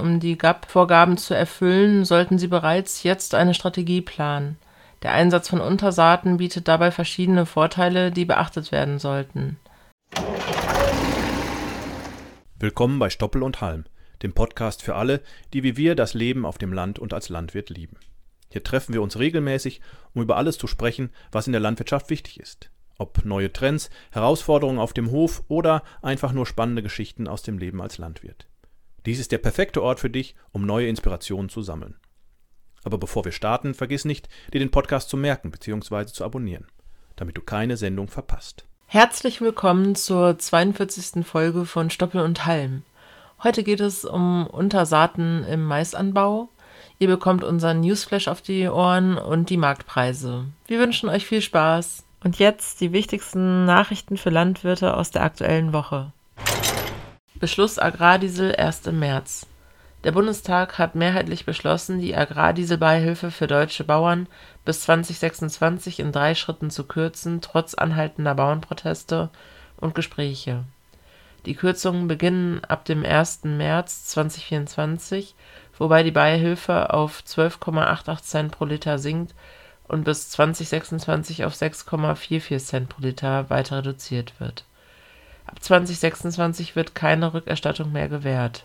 Um die GAP-Vorgaben zu erfüllen, sollten sie bereits jetzt eine Strategie planen. Der Einsatz von Untersaaten bietet dabei verschiedene Vorteile, die beachtet werden sollten. Willkommen bei Stoppel und Halm, dem Podcast für alle, die wie wir das Leben auf dem Land und als Landwirt lieben. Hier treffen wir uns regelmäßig, um über alles zu sprechen, was in der Landwirtschaft wichtig ist. Ob neue Trends, Herausforderungen auf dem Hof oder einfach nur spannende Geschichten aus dem Leben als Landwirt. Dies ist der perfekte Ort für dich, um neue Inspirationen zu sammeln. Aber bevor wir starten, vergiss nicht, dir den Podcast zu merken bzw. zu abonnieren, damit du keine Sendung verpasst. Herzlich willkommen zur 42. Folge von Stoppel und Halm. Heute geht es um Untersaaten im Maisanbau. Ihr bekommt unseren Newsflash auf die Ohren und die Marktpreise. Wir wünschen euch viel Spaß. Und jetzt die wichtigsten Nachrichten für Landwirte aus der aktuellen Woche. Beschluss Agrardiesel 1. März. Der Bundestag hat mehrheitlich beschlossen, die Agrardieselbeihilfe für deutsche Bauern bis 2026 in drei Schritten zu kürzen, trotz anhaltender Bauernproteste und Gespräche. Die Kürzungen beginnen ab dem 1. März 2024, wobei die Beihilfe auf 12,88 Cent pro Liter sinkt und bis 2026 auf 6,44 Cent pro Liter weiter reduziert wird. Ab 2026 wird keine Rückerstattung mehr gewährt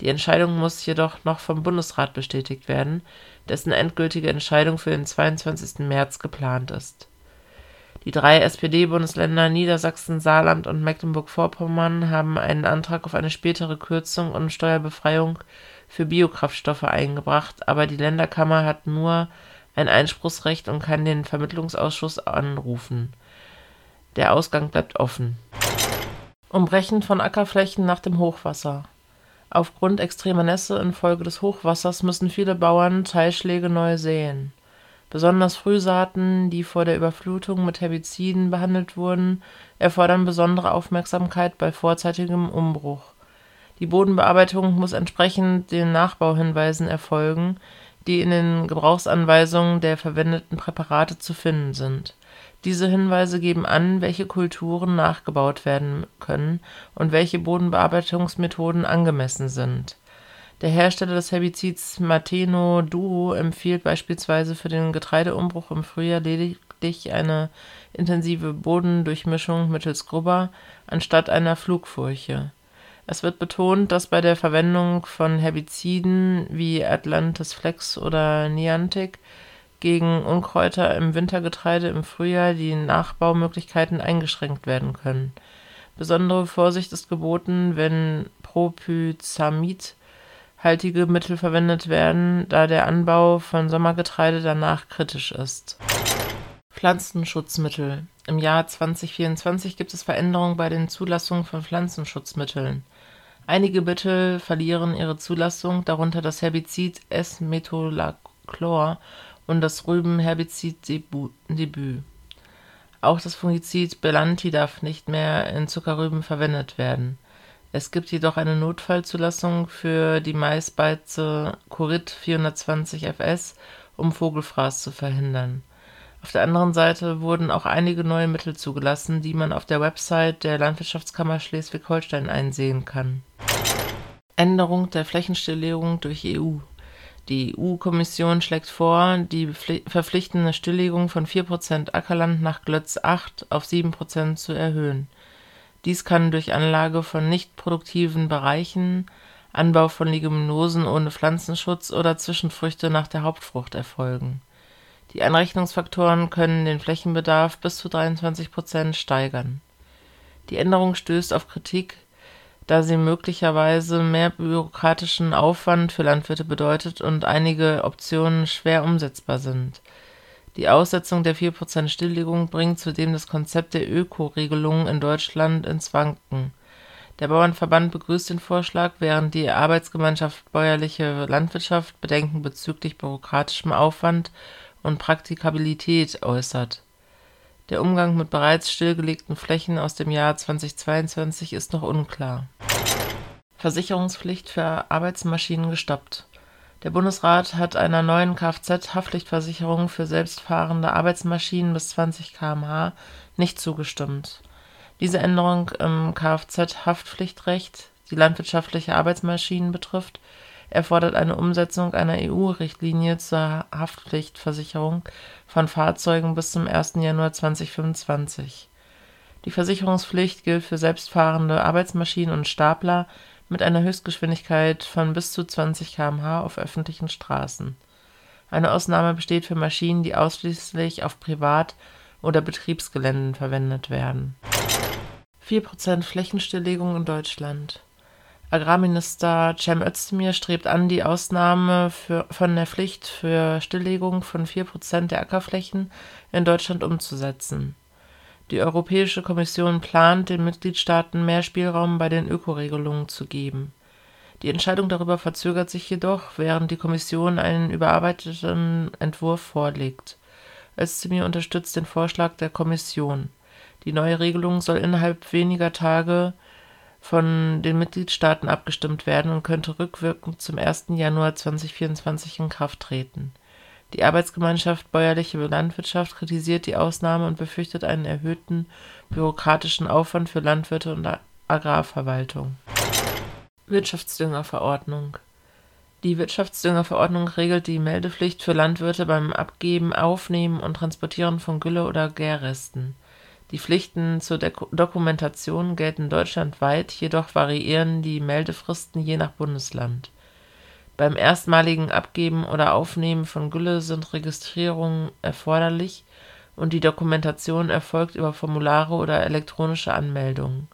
die Entscheidung muss jedoch noch vom Bundesrat bestätigt werden, dessen endgültige Entscheidung für den 22. März geplant ist. Die drei SPD-Bundesländer Niedersachsen, Saarland und Mecklenburg-Vorpommern haben einen Antrag auf eine spätere Kürzung und Steuerbefreiung für Biokraftstoffe eingebracht, aber die Länderkammer hat nur ein Einspruchsrecht und kann den Vermittlungsausschuss anrufen. Der Ausgang bleibt offen. Umbrechen von Ackerflächen nach dem Hochwasser Aufgrund extremer Nässe infolge des Hochwassers müssen viele Bauern Teilschläge neu säen. Besonders Frühsaaten, die vor der Überflutung mit Herbiziden behandelt wurden, erfordern besondere Aufmerksamkeit bei vorzeitigem Umbruch. Die Bodenbearbeitung muss entsprechend den Nachbauhinweisen erfolgen, die in den Gebrauchsanweisungen der verwendeten Präparate zu finden sind diese Hinweise geben an, welche Kulturen nachgebaut werden können und welche Bodenbearbeitungsmethoden angemessen sind. Der Hersteller des Herbizids Mateno Duo empfiehlt beispielsweise für den Getreideumbruch im Frühjahr lediglich eine intensive Bodendurchmischung mittels Grubber anstatt einer Flugfurche. Es wird betont, dass bei der Verwendung von Herbiziden wie Atlantis Flex oder Niantic gegen Unkräuter im Wintergetreide im Frühjahr die Nachbaumöglichkeiten eingeschränkt werden können. Besondere Vorsicht ist geboten, wenn propyzamid-haltige Mittel verwendet werden, da der Anbau von Sommergetreide danach kritisch ist. Pflanzenschutzmittel. Im Jahr 2024 gibt es Veränderungen bei den Zulassungen von Pflanzenschutzmitteln. Einige Mittel verlieren ihre Zulassung, darunter das Herbizid S-Metolachlor und das Rübenherbizid-Debüt. Auch das Fungizid Belanti darf nicht mehr in Zuckerrüben verwendet werden. Es gibt jedoch eine Notfallzulassung für die Maisbeize Corit 420 FS, um Vogelfraß zu verhindern. Auf der anderen Seite wurden auch einige neue Mittel zugelassen, die man auf der Website der Landwirtschaftskammer Schleswig-Holstein einsehen kann. Änderung der Flächenstilllegung durch EU die EU-Kommission schlägt vor, die verpflichtende Stilllegung von 4% Ackerland nach Glötz 8 auf 7% zu erhöhen. Dies kann durch Anlage von nicht produktiven Bereichen, Anbau von Leguminosen ohne Pflanzenschutz oder Zwischenfrüchte nach der Hauptfrucht erfolgen. Die Anrechnungsfaktoren können den Flächenbedarf bis zu 23% steigern. Die Änderung stößt auf Kritik da sie möglicherweise mehr bürokratischen Aufwand für Landwirte bedeutet und einige Optionen schwer umsetzbar sind. Die Aussetzung der 4% Stilllegung bringt zudem das Konzept der Öko-Regelung in Deutschland ins Wanken. Der Bauernverband begrüßt den Vorschlag, während die Arbeitsgemeinschaft Bäuerliche Landwirtschaft Bedenken bezüglich bürokratischem Aufwand und Praktikabilität äußert der Umgang mit bereits stillgelegten Flächen aus dem Jahr 2022 ist noch unklar. Versicherungspflicht für Arbeitsmaschinen gestoppt. Der Bundesrat hat einer neuen Kfz-Haftpflichtversicherung für selbstfahrende Arbeitsmaschinen bis 20 km/h nicht zugestimmt. Diese Änderung im Kfz-Haftpflichtrecht, die landwirtschaftliche Arbeitsmaschinen betrifft, Er fordert eine Umsetzung einer EU-Richtlinie zur Haftpflichtversicherung von Fahrzeugen bis zum 1. Januar 2025. Die Versicherungspflicht gilt für selbstfahrende Arbeitsmaschinen und Stapler mit einer Höchstgeschwindigkeit von bis zu 20 km/h auf öffentlichen Straßen. Eine Ausnahme besteht für Maschinen, die ausschließlich auf Privat oder Betriebsgeländen verwendet werden. 4% Flächenstilllegung in Deutschland Agrarminister Cem Özdemir strebt an, die Ausnahme für, von der Pflicht für Stilllegung von 4% der Ackerflächen in Deutschland umzusetzen. Die Europäische Kommission plant, den Mitgliedstaaten mehr Spielraum bei den Ökoregelungen zu geben. Die Entscheidung darüber verzögert sich jedoch, während die Kommission einen überarbeiteten Entwurf vorlegt. Özdemir unterstützt den Vorschlag der Kommission. Die neue Regelung soll innerhalb weniger Tage von den Mitgliedstaaten abgestimmt werden und könnte rückwirkend zum 1. Januar 2024 in Kraft treten. Die Arbeitsgemeinschaft Bäuerliche Landwirtschaft kritisiert die Ausnahme und befürchtet einen erhöhten bürokratischen Aufwand für Landwirte und Agrarverwaltung. Wirtschaftsdüngerverordnung Die Wirtschaftsdüngerverordnung regelt die Meldepflicht für Landwirte beim Abgeben, Aufnehmen und Transportieren von Gülle oder Gärresten die Pflichten zur Dokumentation gelten deutschlandweit, jedoch variieren die Meldefristen je nach Bundesland. Beim erstmaligen Abgeben oder Aufnehmen von Gülle sind Registrierungen erforderlich und die Dokumentation erfolgt über Formulare oder elektronische Anmeldungen.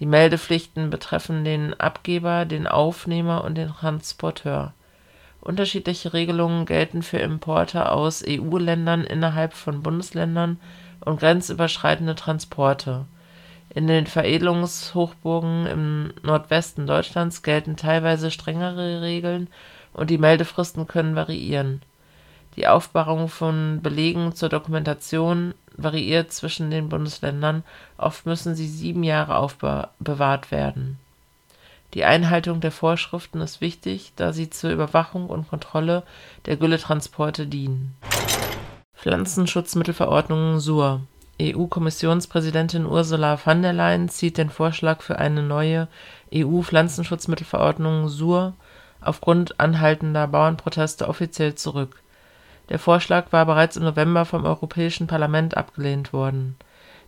Die Meldepflichten betreffen den Abgeber, den Aufnehmer und den Transporteur. Unterschiedliche Regelungen gelten für Importe aus EU-Ländern innerhalb von Bundesländern und grenzüberschreitende Transporte. In den Veredelungshochburgen im Nordwesten Deutschlands gelten teilweise strengere Regeln und die Meldefristen können variieren. Die Aufbewahrung von Belegen zur Dokumentation variiert zwischen den Bundesländern, oft müssen sie sieben Jahre aufbewahrt werden. Die Einhaltung der Vorschriften ist wichtig, da sie zur Überwachung und Kontrolle der Gülletransporte dienen Pflanzenschutzmittelverordnung (SUR). EU-Kommissionspräsidentin Ursula von der Leyen zieht den Vorschlag für eine neue EU-Pflanzenschutzmittelverordnung (SUR) aufgrund anhaltender Bauernproteste offiziell zurück. Der Vorschlag war bereits im November vom Europäischen Parlament abgelehnt worden.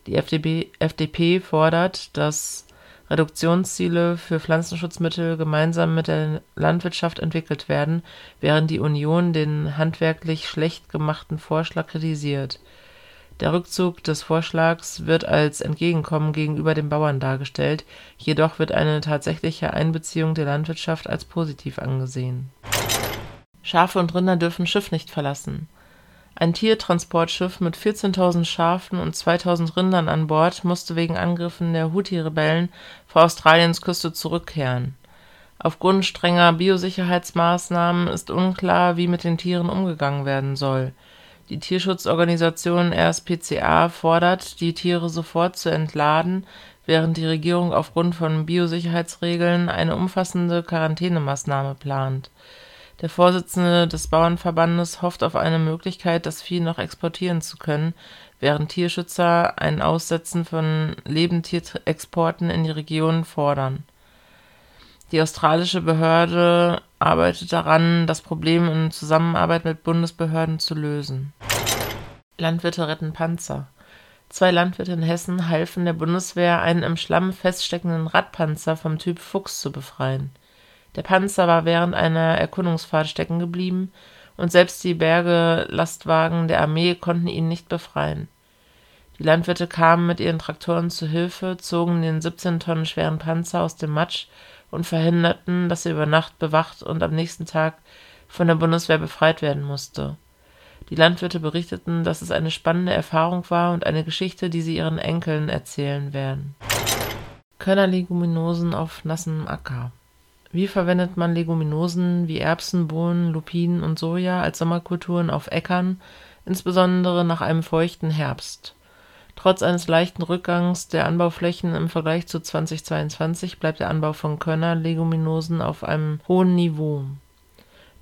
Die FDP fordert, dass Reduktionsziele für Pflanzenschutzmittel gemeinsam mit der Landwirtschaft entwickelt werden, während die Union den handwerklich schlecht gemachten Vorschlag kritisiert. Der Rückzug des Vorschlags wird als Entgegenkommen gegenüber den Bauern dargestellt, jedoch wird eine tatsächliche Einbeziehung der Landwirtschaft als positiv angesehen. Schafe und Rinder dürfen Schiff nicht verlassen ein Tiertransportschiff mit 14.000 Schafen und 2.000 Rindern an Bord musste wegen Angriffen der Houthi-Rebellen vor Australiens Küste zurückkehren. Aufgrund strenger Biosicherheitsmaßnahmen ist unklar, wie mit den Tieren umgegangen werden soll. Die Tierschutzorganisation RSPCA fordert, die Tiere sofort zu entladen, während die Regierung aufgrund von Biosicherheitsregeln eine umfassende Quarantänemaßnahme plant der Vorsitzende des Bauernverbandes hofft auf eine Möglichkeit, das Vieh noch exportieren zu können, während Tierschützer ein Aussetzen von Lebendtierexporten in die Region fordern. Die australische Behörde arbeitet daran, das Problem in Zusammenarbeit mit Bundesbehörden zu lösen. Landwirte retten Panzer. Zwei Landwirte in Hessen halfen der Bundeswehr, einen im Schlamm feststeckenden Radpanzer vom Typ Fuchs zu befreien der Panzer war während einer Erkundungsfahrt stecken geblieben, und selbst die Bergelastwagen der Armee konnten ihn nicht befreien. Die Landwirte kamen mit ihren Traktoren zu Hilfe, zogen den 17 Tonnen schweren Panzer aus dem Matsch und verhinderten, dass er über Nacht bewacht und am nächsten Tag von der Bundeswehr befreit werden musste. Die Landwirte berichteten, dass es eine spannende Erfahrung war und eine Geschichte, die sie ihren Enkeln erzählen werden. Körnerleguminosen auf nassem Acker wie verwendet man Leguminosen wie Erbsen, Bohnen, Lupinen und Soja als Sommerkulturen auf Äckern, insbesondere nach einem feuchten Herbst? Trotz eines leichten Rückgangs der Anbauflächen im Vergleich zu 2022 bleibt der Anbau von Körnerleguminosen auf einem hohen Niveau.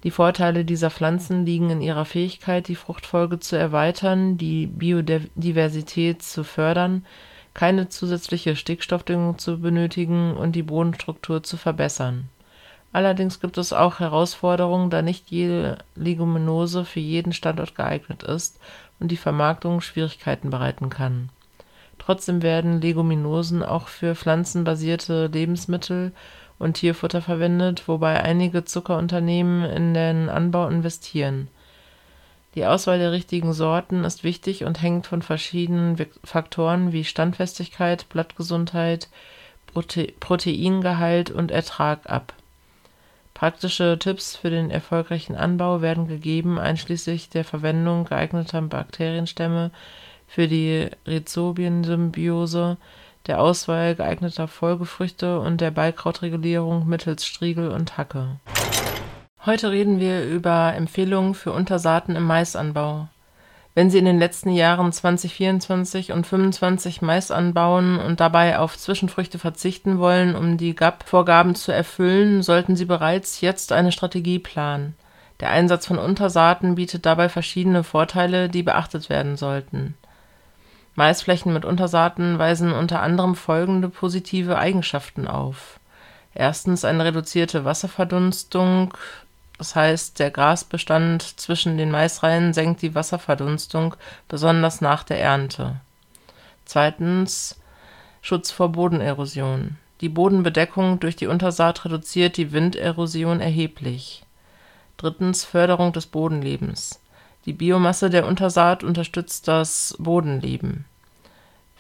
Die Vorteile dieser Pflanzen liegen in ihrer Fähigkeit, die Fruchtfolge zu erweitern, die Biodiversität zu fördern, keine zusätzliche Stickstoffdüngung zu benötigen und die Bodenstruktur zu verbessern Allerdings gibt es auch Herausforderungen, da nicht jede Leguminose für jeden Standort geeignet ist und die Vermarktung Schwierigkeiten bereiten kann. Trotzdem werden Leguminosen auch für pflanzenbasierte Lebensmittel und Tierfutter verwendet, wobei einige Zuckerunternehmen in den Anbau investieren. Die Auswahl der richtigen Sorten ist wichtig und hängt von verschiedenen Faktoren wie Standfestigkeit, Blattgesundheit, Prote Proteingehalt und Ertrag ab Praktische Tipps für den erfolgreichen Anbau werden gegeben, einschließlich der Verwendung geeigneter Bakterienstämme für die Rhizobien-Symbiose, der Auswahl geeigneter Folgefrüchte und der Beikrautregulierung mittels Striegel und Hacke. Heute reden wir über Empfehlungen für Untersaaten im Maisanbau. Wenn Sie in den letzten Jahren 2024 und 2025 Mais anbauen und dabei auf Zwischenfrüchte verzichten wollen, um die GAP-Vorgaben zu erfüllen, sollten Sie bereits jetzt eine Strategie planen. Der Einsatz von Untersaaten bietet dabei verschiedene Vorteile, die beachtet werden sollten. Maisflächen mit Untersaaten weisen unter anderem folgende positive Eigenschaften auf. Erstens eine reduzierte Wasserverdunstung das heißt, der Grasbestand zwischen den Maisreihen senkt die Wasserverdunstung, besonders nach der Ernte. Zweitens Schutz vor Bodenerosion. Die Bodenbedeckung durch die Untersaat reduziert die Winderosion erheblich. Drittens Förderung des Bodenlebens. Die Biomasse der Untersaat unterstützt das Bodenleben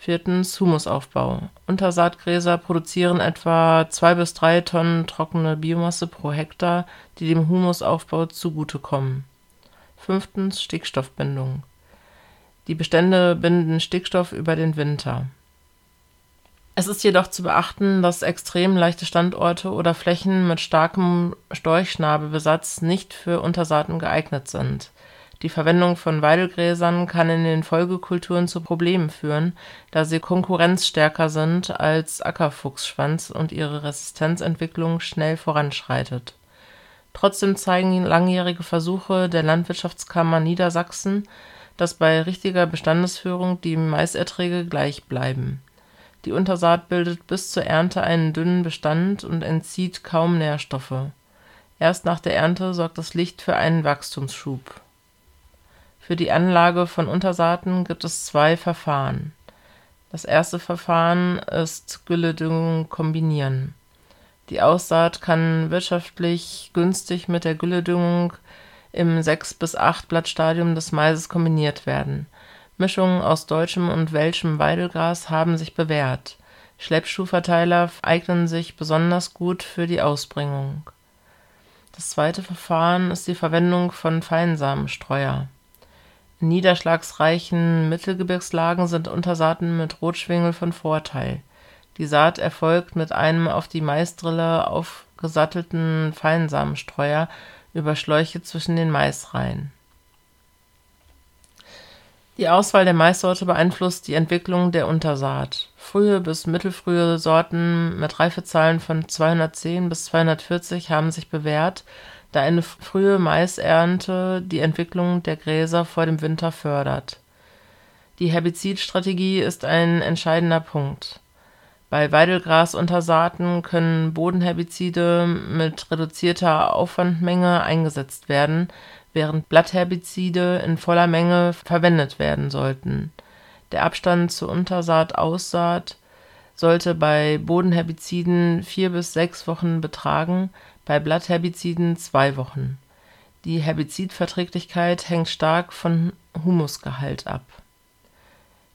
Viertens Humusaufbau. Untersaatgräser produzieren etwa zwei bis drei Tonnen trockene Biomasse pro Hektar, die dem Humusaufbau zugutekommen. Fünftens Stickstoffbindung. Die Bestände binden Stickstoff über den Winter. Es ist jedoch zu beachten, dass extrem leichte Standorte oder Flächen mit starkem Storchschnabelbesatz nicht für Untersaaten geeignet sind die Verwendung von Weidelgräsern kann in den Folgekulturen zu Problemen führen, da sie konkurrenzstärker sind als Ackerfuchsschwanz und ihre Resistenzentwicklung schnell voranschreitet. Trotzdem zeigen langjährige Versuche der Landwirtschaftskammer Niedersachsen, dass bei richtiger Bestandesführung die Maiserträge gleich bleiben. Die Untersaat bildet bis zur Ernte einen dünnen Bestand und entzieht kaum Nährstoffe. Erst nach der Ernte sorgt das Licht für einen Wachstumsschub für die Anlage von Untersaaten gibt es zwei Verfahren. Das erste Verfahren ist Gülledüngung kombinieren. Die Aussaat kann wirtschaftlich günstig mit der Gülledüngung im 6 bis 8 Blattstadium des Maises kombiniert werden. Mischungen aus deutschem und welschem Weidelgras haben sich bewährt. Schleppschuhverteiler eignen sich besonders gut für die Ausbringung. Das zweite Verfahren ist die Verwendung von Feinsamenstreuer in niederschlagsreichen Mittelgebirgslagen sind Untersaaten mit Rotschwingel von Vorteil. Die Saat erfolgt mit einem auf die Maisdrille aufgesattelten Feinsamenstreuer über Schläuche zwischen den Maisreihen. Die Auswahl der Maissorte beeinflusst die Entwicklung der Untersaat. Frühe bis mittelfrühe Sorten mit Reifezahlen von 210 bis 240 haben sich bewährt da eine frühe Maisernte die Entwicklung der Gräser vor dem Winter fördert. Die Herbizidstrategie ist ein entscheidender Punkt. Bei Weidelgrasuntersaaten können Bodenherbizide mit reduzierter Aufwandmenge eingesetzt werden, während Blattherbizide in voller Menge verwendet werden sollten. Der Abstand zur Untersaat-Aussaat sollte bei Bodenherbiziden vier bis sechs Wochen betragen, bei Blattherbiziden zwei Wochen. Die Herbizidverträglichkeit hängt stark von Humusgehalt ab.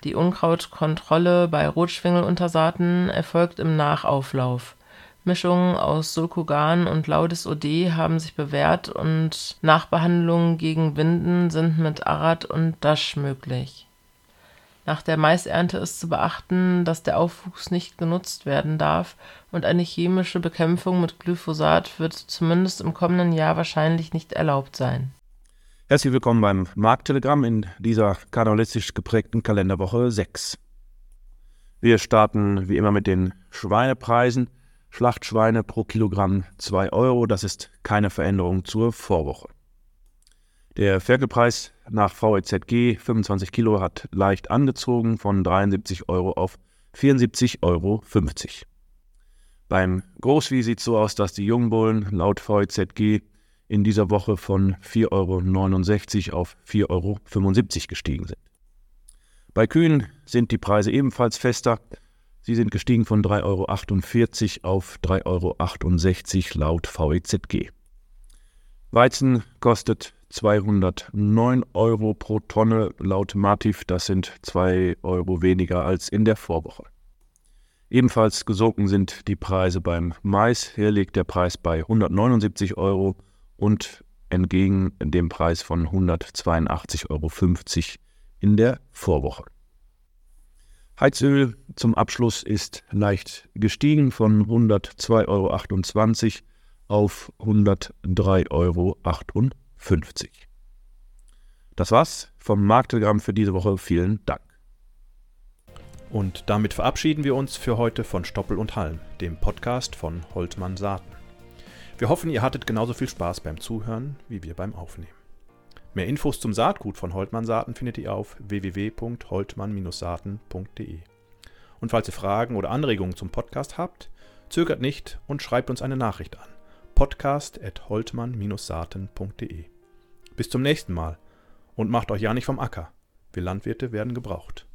Die Unkrautkontrolle bei Rotschwingeluntersaaten erfolgt im Nachauflauf. Mischungen aus Sulcogan und Laudis OD haben sich bewährt und Nachbehandlungen gegen Winden sind mit Arad und Dasch möglich nach der Maisernte ist zu beachten, dass der Aufwuchs nicht genutzt werden darf und eine chemische Bekämpfung mit Glyphosat wird zumindest im kommenden Jahr wahrscheinlich nicht erlaubt sein. Herzlich willkommen beim Markttelegramm in dieser karnevalistisch geprägten Kalenderwoche 6. Wir starten wie immer mit den Schweinepreisen. Schlachtschweine pro Kilogramm 2 Euro, das ist keine Veränderung zur Vorwoche. Der Ferkelpreis nach VEZG 25 Kilo hat leicht angezogen von 73 Euro auf 74,50 Euro. Beim Großvieh sieht es so aus, dass die Jungbullen laut VEZG in dieser Woche von 4,69 Euro auf 4,75 Euro gestiegen sind. Bei Kühen sind die Preise ebenfalls fester. Sie sind gestiegen von 3,48 Euro auf 3,68 Euro laut VEZG. Weizen kostet 209 Euro pro Tonne laut Mativ. Das sind 2 Euro weniger als in der Vorwoche. Ebenfalls gesunken sind die Preise beim Mais. Hier liegt der Preis bei 179 Euro und entgegen dem Preis von 182,50 Euro in der Vorwoche. Heizöl zum Abschluss ist leicht gestiegen von 102,28 Euro auf 103,58 Euro. Das war's vom Marktelegramm für diese Woche. Vielen Dank. Und damit verabschieden wir uns für heute von Stoppel und Halm, dem Podcast von Holtmann Saaten. Wir hoffen, ihr hattet genauso viel Spaß beim Zuhören wie wir beim Aufnehmen. Mehr Infos zum Saatgut von Holtmann Saaten findet ihr auf www.holtmann-saaten.de. Und falls ihr Fragen oder Anregungen zum Podcast habt, zögert nicht und schreibt uns eine Nachricht an podcast.holtmann-saaten.de. Bis zum nächsten Mal und macht euch ja nicht vom Acker. Wir Landwirte werden gebraucht.